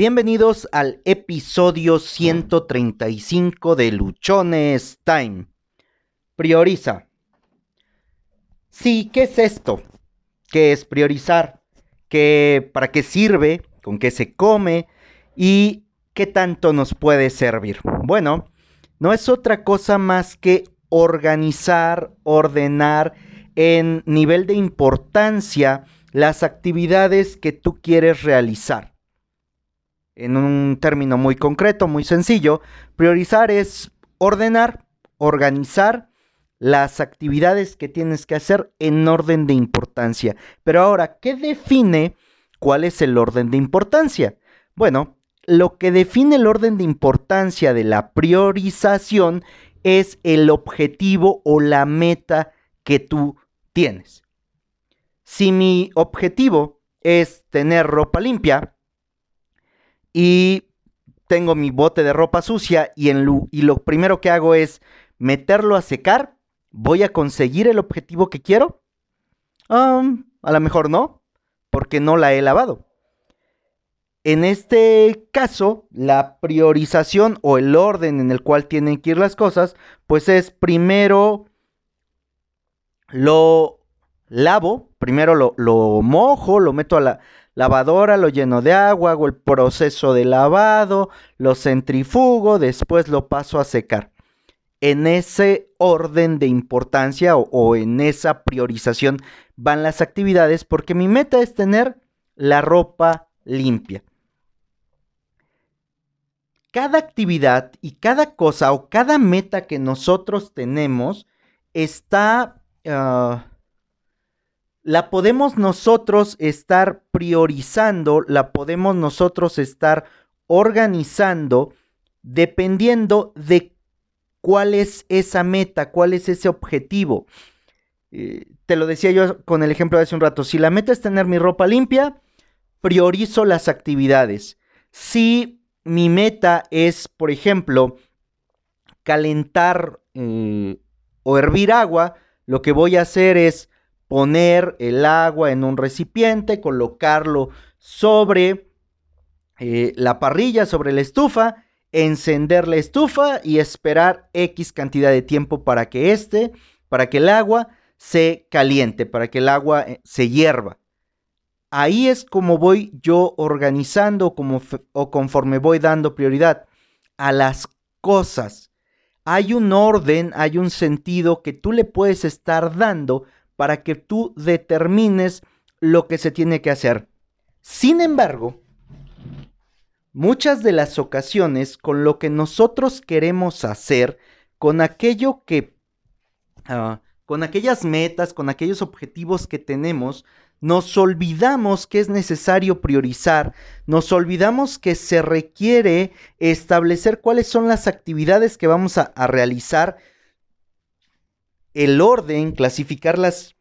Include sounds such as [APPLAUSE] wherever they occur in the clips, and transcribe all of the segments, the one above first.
Bienvenidos al episodio 135 de Luchones Time. Prioriza. Sí, ¿qué es esto? ¿Qué es priorizar? ¿Qué, ¿Para qué sirve? ¿Con qué se come? ¿Y qué tanto nos puede servir? Bueno, no es otra cosa más que organizar, ordenar en nivel de importancia las actividades que tú quieres realizar. En un término muy concreto, muy sencillo, priorizar es ordenar, organizar las actividades que tienes que hacer en orden de importancia. Pero ahora, ¿qué define cuál es el orden de importancia? Bueno, lo que define el orden de importancia de la priorización es el objetivo o la meta que tú tienes. Si mi objetivo es tener ropa limpia y tengo mi bote de ropa sucia y, en y lo primero que hago es meterlo a secar, ¿voy a conseguir el objetivo que quiero? Um, a lo mejor no, porque no la he lavado. En este caso, la priorización o el orden en el cual tienen que ir las cosas, pues es primero lo lavo, primero lo, mojo, lo meto a la lavadora, lo lleno de agua, hago el proceso de lavado, lo centrifugo, después lo paso a secar. En ese orden de importancia o en esa priorización van las actividades porque mi meta es tener la ropa limpia cada actividad y cada cosa o cada meta que nosotros tenemos está, ah, la podemos nosotros estar priorizando, la podemos nosotros estar organizando dependiendo de cuál es esa meta, cuál es ese objetivo. Eh, te lo decía yo con el ejemplo de hace un rato, si la meta es tener mi ropa limpia, priorizo las actividades. Si mi meta es, por ejemplo, calentar eh, o hervir agua, lo que voy a hacer es poner el agua en un recipiente, colocarlo sobre eh, la parrilla, sobre la estufa, encender la estufa y esperar X cantidad de tiempo para que este, para que el agua se caliente, para que el agua eh, se hierva ahí es como voy yo organizando como o conforme voy dando prioridad a las cosas. Hay un orden, hay un sentido que tú le puedes estar dando para que tú determines lo que se tiene que hacer. Sin embargo, muchas de las ocasiones con lo que nosotros queremos hacer, con aquello que, ah, con aquellas metas, con aquellos objetivos que tenemos, nos olvidamos que es necesario priorizar, nos olvidamos que se requiere establecer cuáles son las actividades que vamos a, realizar, el orden, clasificarlas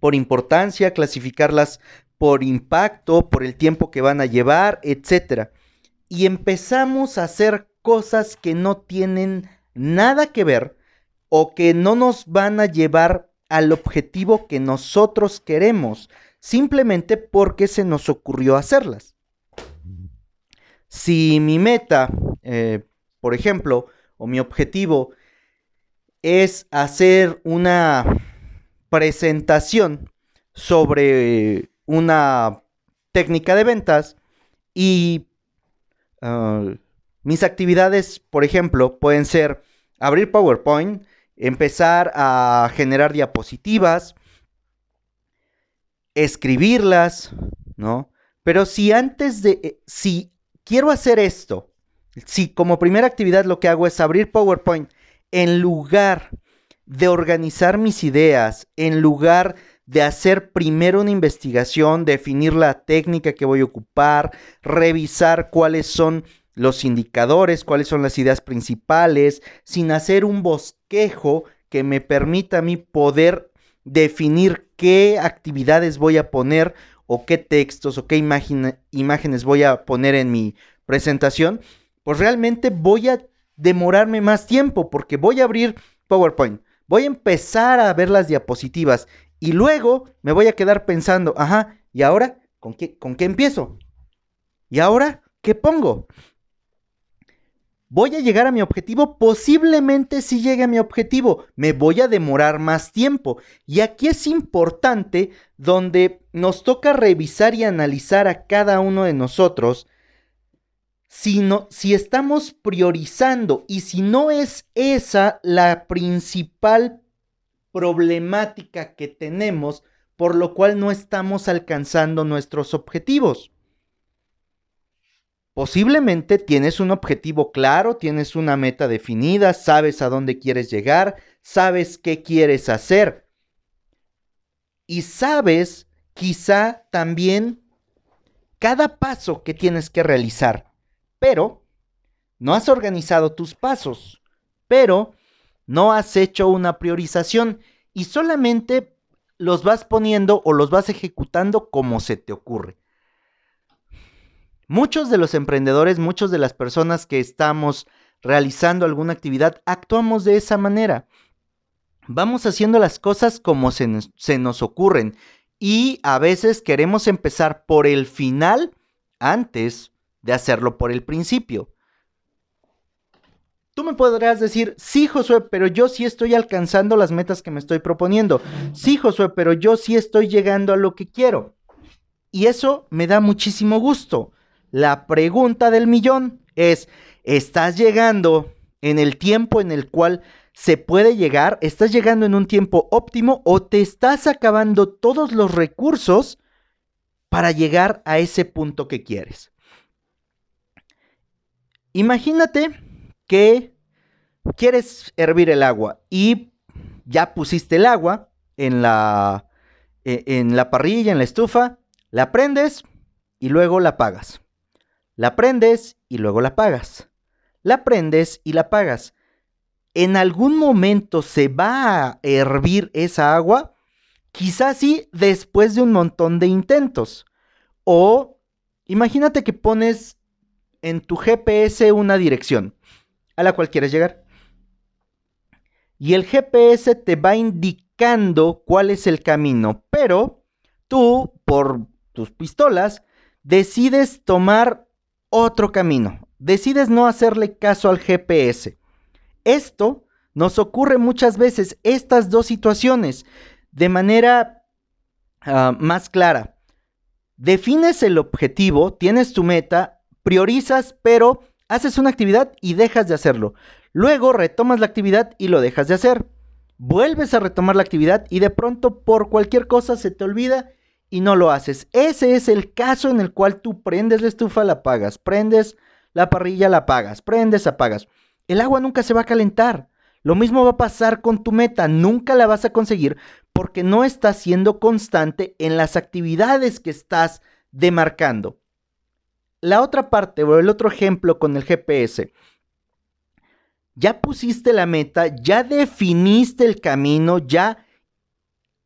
por importancia, clasificarlas por impacto, por el tiempo que van a llevar, etc. Y empezamos a hacer cosas que no tienen nada que ver o que no nos van a llevar al objetivo que nosotros queremos, simplemente porque se nos ocurrió hacerlas. Si mi meta, eh, por ejemplo, o mi objetivo es hacer una presentación sobre una técnica de ventas y ah, mis actividades, por ejemplo, pueden ser abrir PowerPoint, empezar a generar diapositivas, escribirlas, ¿no? Pero si antes de, eh, si quiero hacer esto, si como primera actividad lo que hago es abrir PowerPoint, en lugar de organizar mis ideas, en lugar de hacer primero una investigación, definir la técnica que voy a ocupar, revisar cuáles son los indicadores, cuáles son las ideas principales, sin hacer un bosquejo que me permita a mí poder definir qué actividades voy a poner o qué textos o qué imágenes voy a poner en mi presentación, pues realmente voy a demorarme más tiempo porque voy a abrir PowerPoint, voy a empezar a ver las diapositivas y luego me voy a quedar pensando, ajá, ¿y ahora con qué, con qué empiezo? ¿Y ahora qué pongo? ¿Voy a llegar a mi objetivo? Posiblemente sí llegue a mi objetivo. Me voy a demorar más tiempo. Y aquí es importante donde nos toca revisar y analizar a cada uno de nosotros si, si estamos priorizando y si no es esa la principal problemática que tenemos por lo cual no estamos alcanzando nuestros objetivos. Posiblemente tienes un objetivo claro, tienes una meta definida, sabes a dónde quieres llegar, sabes qué quieres hacer. Y sabes quizá también cada paso que tienes que realizar. Pero no has organizado tus pasos, pero no has hecho una priorización y solamente los vas poniendo o los vas ejecutando como se te ocurre. Muchos de los emprendedores, muchas de las personas que estamos realizando alguna actividad, actuamos de esa manera. Vamos haciendo las cosas como se nos, ocurren y a veces queremos empezar por el final antes de hacerlo por el principio. Tú me podrás decir, sí, Josué, pero yo sí estoy alcanzando las metas que me estoy proponiendo. Sí, Josué, pero yo sí estoy llegando a lo que quiero. Y eso me da muchísimo gusto. La pregunta del millón es, ¿estás llegando en el tiempo en el cual se puede llegar? ¿Estás llegando en un tiempo óptimo o te estás acabando todos los recursos para llegar a ese punto que quieres? Imagínate que quieres hervir el agua y ya pusiste el agua en la, e, en la parrilla, en la estufa, la prendes y luego la apagas. La prendes y luego la apagas. La prendes y la apagas. ¿En algún momento se va a hervir esa agua? Quizás sí después de un montón de intentos. O imagínate que pones en tu GPS una dirección a la cual quieres llegar. Y el GPS te va indicando cuál es el camino, pero tú, por tus pistolas, decides tomar otro camino. Decides no hacerle caso al GPS. Esto nos ocurre muchas veces, estas dos situaciones, de manera ah, más clara. Defines el objetivo, tienes tu meta, priorizas, pero haces una actividad y dejas de hacerlo. Luego retomas la actividad y lo dejas de hacer. Vuelves a retomar la actividad y de pronto por cualquier cosa se te olvida y no lo haces. Ese es el caso en el cual tú prendes la estufa, la apagas, prendes la parrilla, la apagas, prendes, apagas. El agua nunca se va a calentar. Lo mismo va a pasar con tu meta, nunca la vas a conseguir porque no estás siendo constante en las actividades que estás demarcando. La otra parte o el otro ejemplo con el GPS. Ya pusiste la meta, ya definiste el camino, ya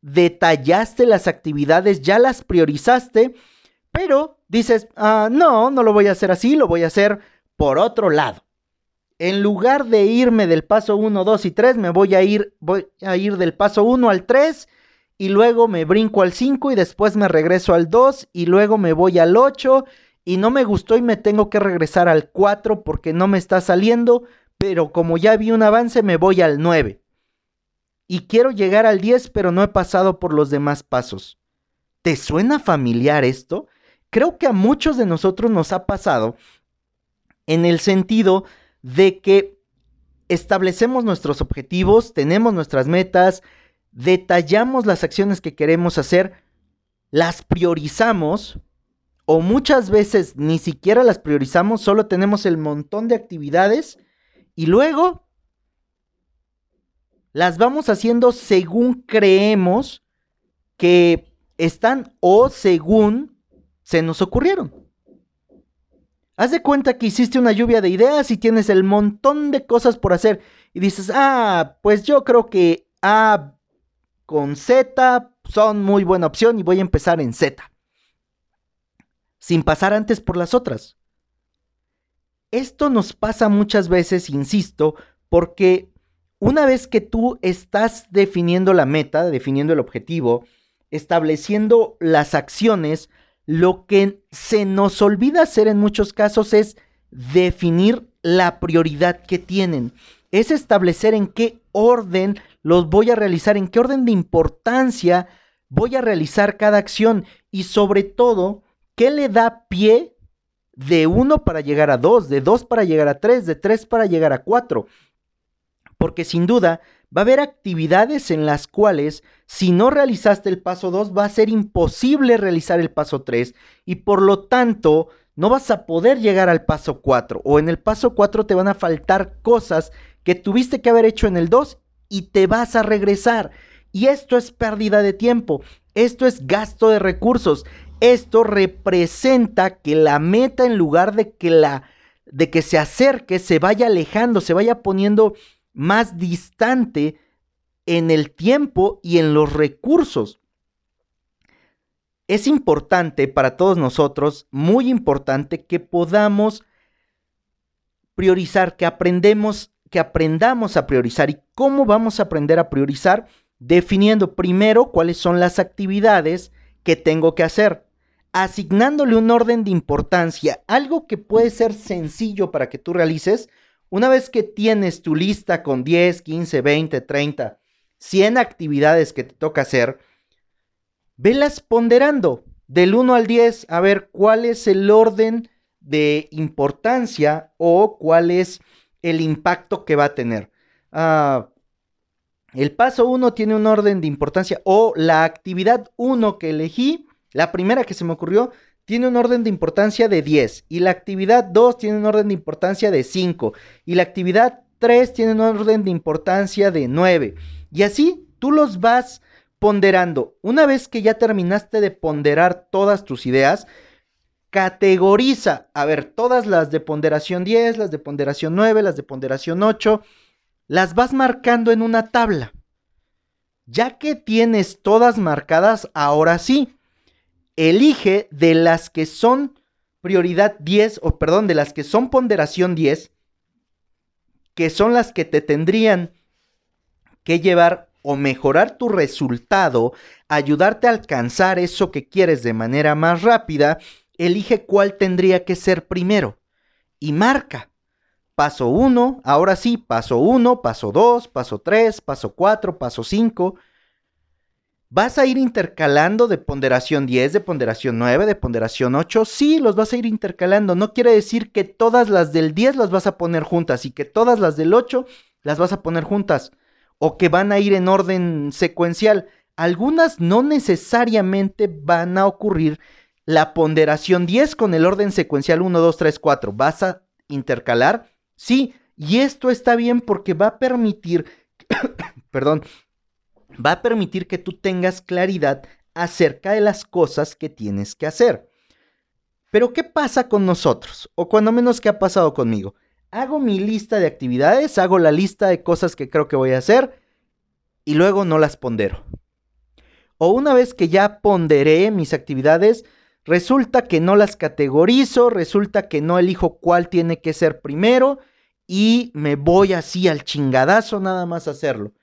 detallaste las actividades, ya las priorizaste, pero dices, ah, no, no lo voy a hacer así, lo voy a hacer por otro lado. En lugar de irme del paso 1, 2 y 3, me voy a ir, voy a ir del paso 1 al 3 y luego me brinco al 5 y después me regreso al 2 y luego me voy al 8 y no me gustó y me tengo que regresar al 4 porque no me está saliendo, pero como ya vi un avance me voy al 9 y quiero llegar al 10, pero no he pasado por los demás pasos. ¿Te suena familiar esto? Creo que a muchos de nosotros nos ha pasado en el sentido de que establecemos nuestros objetivos, tenemos nuestras metas, detallamos las acciones que queremos hacer, las priorizamos o muchas veces ni siquiera las priorizamos, solo tenemos el montón de actividades y luego las vamos haciendo según creemos que están o según se nos ocurrieron. Haz de cuenta que hiciste una lluvia de ideas y tienes el montón de cosas por hacer y dices, ah, pues yo creo que A con Z son muy buena opción y voy a empezar en Z. Sin pasar antes por las otras. Esto nos pasa muchas veces, insisto, porque una vez que tú estás definiendo la meta, definiendo el objetivo, estableciendo las acciones, lo que se nos olvida hacer en muchos casos es definir la prioridad que tienen. Es establecer en qué orden los voy a realizar, en qué orden de importancia voy a realizar cada acción y sobre todo, qué le da pie de uno para llegar a dos, de dos para llegar a tres, de tres para llegar a cuatro. Porque sin duda va a haber actividades en las cuales si no realizaste el paso 2 va a ser imposible realizar el paso 3 y por lo tanto no vas a poder llegar al paso 4 o en el paso 4 te van a faltar cosas que tuviste que haber hecho en el 2 y te vas a regresar. Y esto es pérdida de tiempo, esto es gasto de recursos, esto representa que la meta en lugar de que la de que se acerque, se vaya alejando, se vaya poniendo más distante en el tiempo y en los recursos. Es importante para todos nosotros, muy importante, que podamos priorizar, que aprendemos, que aprendamos a priorizar. ¿Y cómo vamos a aprender a priorizar? Definiendo primero cuáles son las actividades que tengo que hacer, asignándole un orden de importancia, algo que puede ser sencillo para que tú realices, una vez que tienes tu lista con 10, 15, 20, 30, 100 actividades que te toca hacer, velas ponderando del 1 al 10 a ver cuál es el orden de importancia o cuál es el impacto que va a tener. Ah, el paso 1 tiene un orden de importancia o la actividad 1 que elegí, la primera que se me ocurrió, tiene un orden de importancia de 10 y la actividad 2 tiene un orden de importancia de 5 y la actividad 3 tiene un orden de importancia de 9. Y así tú los vas ponderando. Una vez que ya terminaste de ponderar todas tus ideas, categoriza, a ver, todas las de ponderación 10, las de ponderación 9, las de ponderación 8, las vas marcando en una tabla. Ya que tienes todas marcadas, ahora sí, elige de las que son prioridad 10, o perdón, de las que son ponderación 10, que son las que te tendrían que llevar o mejorar tu resultado, ayudarte a alcanzar eso que quieres de manera más rápida, elige cuál tendría que ser primero y marca. Paso 1, ahora sí, paso 1, paso 2, paso 3, paso 4, paso 5 ¿Vas a ir intercalando de ponderación 10, de ponderación 9, de ponderación 8? Sí, los vas a ir intercalando. No quiere decir que todas las del 10 las vas a poner juntas y que todas las del 8 las vas a poner juntas. O que van a ir en orden secuencial. Algunas no necesariamente van a ocurrir la ponderación 10 con el orden secuencial 1, 2, 3, 4. ¿Vas a intercalar? Sí, y esto está bien porque va a permitir, [COUGHS] perdón, va a permitir que tú tengas claridad acerca de las cosas que tienes que hacer. Pero ¿qué pasa con nosotros? O cuando menos qué ha pasado conmigo. Hago mi lista de actividades, hago la lista de cosas que creo que voy a hacer y luego no las pondero. O una vez que ya ponderé mis actividades, resulta que no las categorizo, resulta que no elijo cuál tiene que ser primero y me voy así al chingadazo nada más a hacerlo.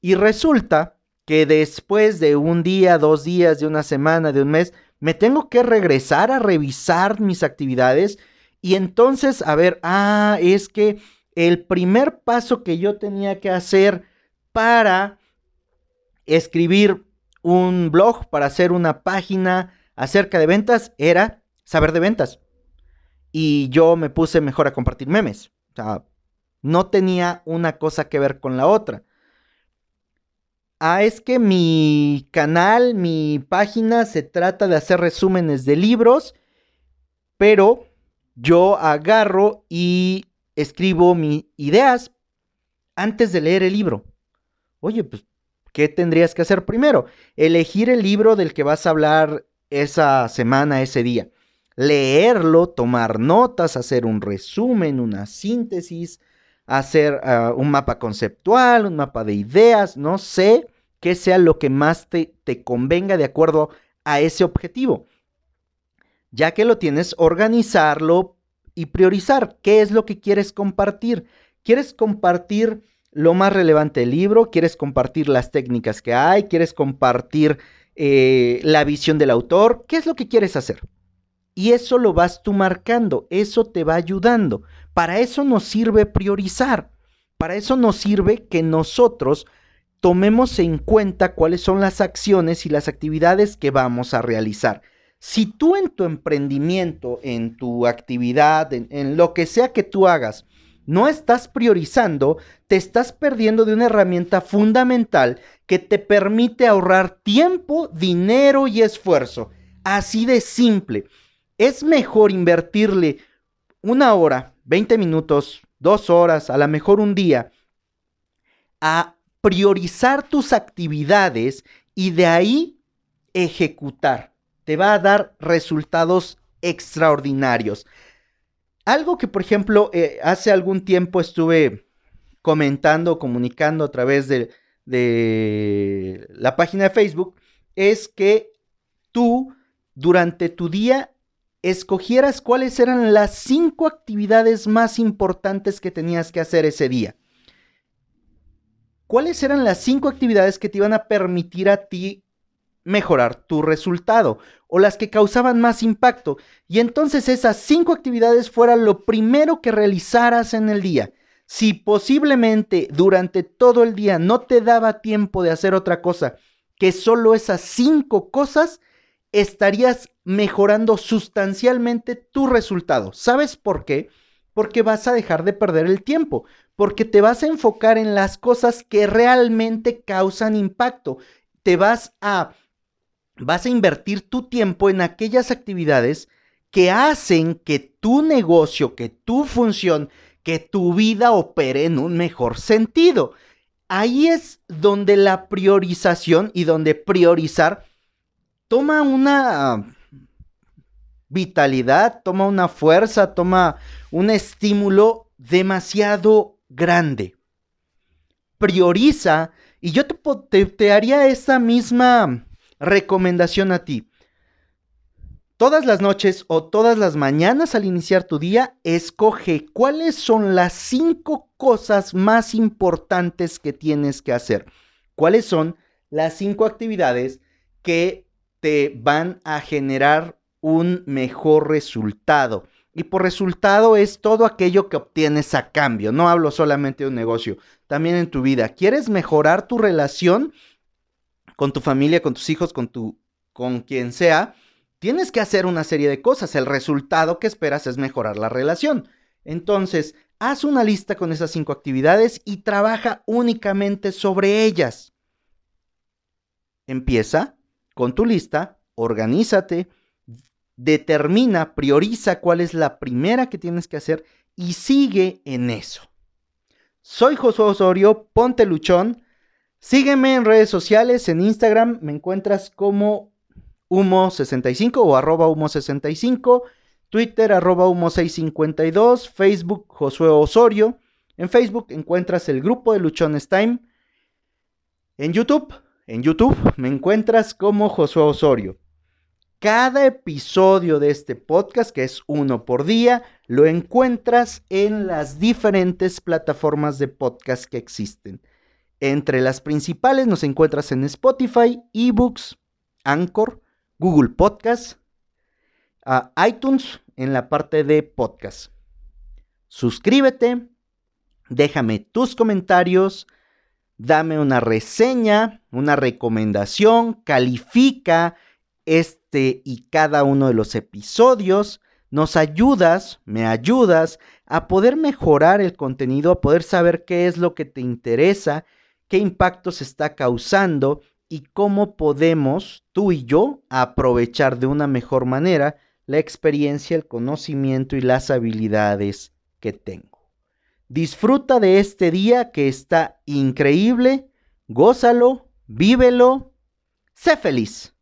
Y resulta que después de un día, dos días, de una semana, de un mes, me tengo que regresar a revisar mis actividades y entonces, a ver, ah, es que el primer paso que yo tenía que hacer para escribir un blog, para hacer una página acerca de ventas, era saber de ventas. Y yo me puse mejor a compartir memes. O sea, no tenía una cosa que ver con la otra. Ah, es que mi canal, mi página se trata de hacer resúmenes de libros, pero yo agarro y escribo mis ideas antes de leer el libro. Oye, pues, ¿qué tendrías que hacer primero? Elegir el libro del que vas a hablar esa semana, ese día. Leerlo, tomar notas, hacer un resumen, una síntesis, hacer ah, un mapa conceptual, un mapa de ideas, no sé qué sea lo que más te, te convenga de acuerdo a ese objetivo. Ya que lo tienes, organizarlo y priorizar qué es lo que quieres compartir. ¿Quieres compartir lo más relevante del libro? ¿Quieres compartir las técnicas que hay? ¿Quieres compartir eh, la visión del autor, qué es lo que quieres hacer. Y eso lo vas tú marcando, eso te va ayudando. Para eso nos sirve priorizar, para eso nos sirve que nosotros tomemos en cuenta cuáles son las acciones y las actividades que vamos a realizar. Si tú en tu emprendimiento, en tu actividad, en, lo que sea que tú hagas, no estás priorizando, te estás perdiendo de una herramienta fundamental que te permite ahorrar tiempo, dinero y esfuerzo. Así de simple. Es mejor invertirle una hora, 20 minutos, dos horas, a lo mejor un día, a priorizar tus actividades y de ahí ejecutar te va a dar resultados extraordinarios. Algo que, por ejemplo, eh, hace algún tiempo estuve comentando, comunicando a través de, de la página de Facebook, es que tú durante tu día escogieras cuáles eran las cinco actividades más importantes que tenías que hacer ese día. ¿Cuáles eran las cinco actividades que te iban a permitir a ti mejorar tu resultado o las que causaban más impacto. Y entonces esas cinco actividades fueran lo primero que realizaras en el día. Si posiblemente durante todo el día no te daba tiempo de hacer otra cosa que solo esas cinco cosas, estarías mejorando sustancialmente tu resultado. ¿Sabes por qué? Porque vas a dejar de perder el tiempo, porque te vas a enfocar en las cosas que realmente causan impacto. Te vas a vas a invertir tu tiempo en aquellas actividades que hacen que tu negocio, que tu función, que tu vida opere en un mejor sentido. Ahí es donde la priorización y donde priorizar toma una vitalidad, toma una fuerza, toma un estímulo demasiado grande. Prioriza y yo te, te, haría esa misma recomendación a ti. Todas las noches o todas las mañanas al iniciar tu día, escoge cuáles son las cinco cosas más importantes que tienes que hacer. ¿Cuáles son las cinco actividades que te van a generar un mejor resultado? Y por resultado es todo aquello que obtienes a cambio. No hablo solamente de un negocio, también en tu vida. ¿Quieres mejorar tu relación? con tu familia, con tus hijos, con tu con quien sea, tienes que hacer una serie de cosas. El resultado que esperas es mejorar la relación. Entonces, haz una lista con esas cinco actividades y trabaja únicamente sobre ellas. Empieza con tu lista, organízate, determina, prioriza cuál es la primera que tienes que hacer y sigue en eso. Soy Josué Osorio, ponte luchón. Sígueme en redes sociales, en Instagram me encuentras como humo65 o arroba humo65, Twitter arroba humo652, Facebook Josué Osorio. En Facebook encuentras el grupo de Luchones Time. En YouTube, en YouTube me encuentras como Josué Osorio. Cada episodio de este podcast, que es uno por día, lo encuentras en las diferentes plataformas de podcast que existen. Entre las principales nos encuentras en Spotify, eBooks, Anchor, Google Podcast, iTunes en la parte de podcast. Suscríbete, déjame tus comentarios, dame una reseña, una recomendación, califica este y cada uno de los episodios. Nos ayudas, me ayudas a poder mejorar el contenido, a poder saber qué es lo que te interesa qué impacto se está causando y cómo podemos, tú y yo, aprovechar de una mejor manera la experiencia, el conocimiento y las habilidades que tengo. Disfruta de este día que está increíble, gózalo, vívelo, sé feliz.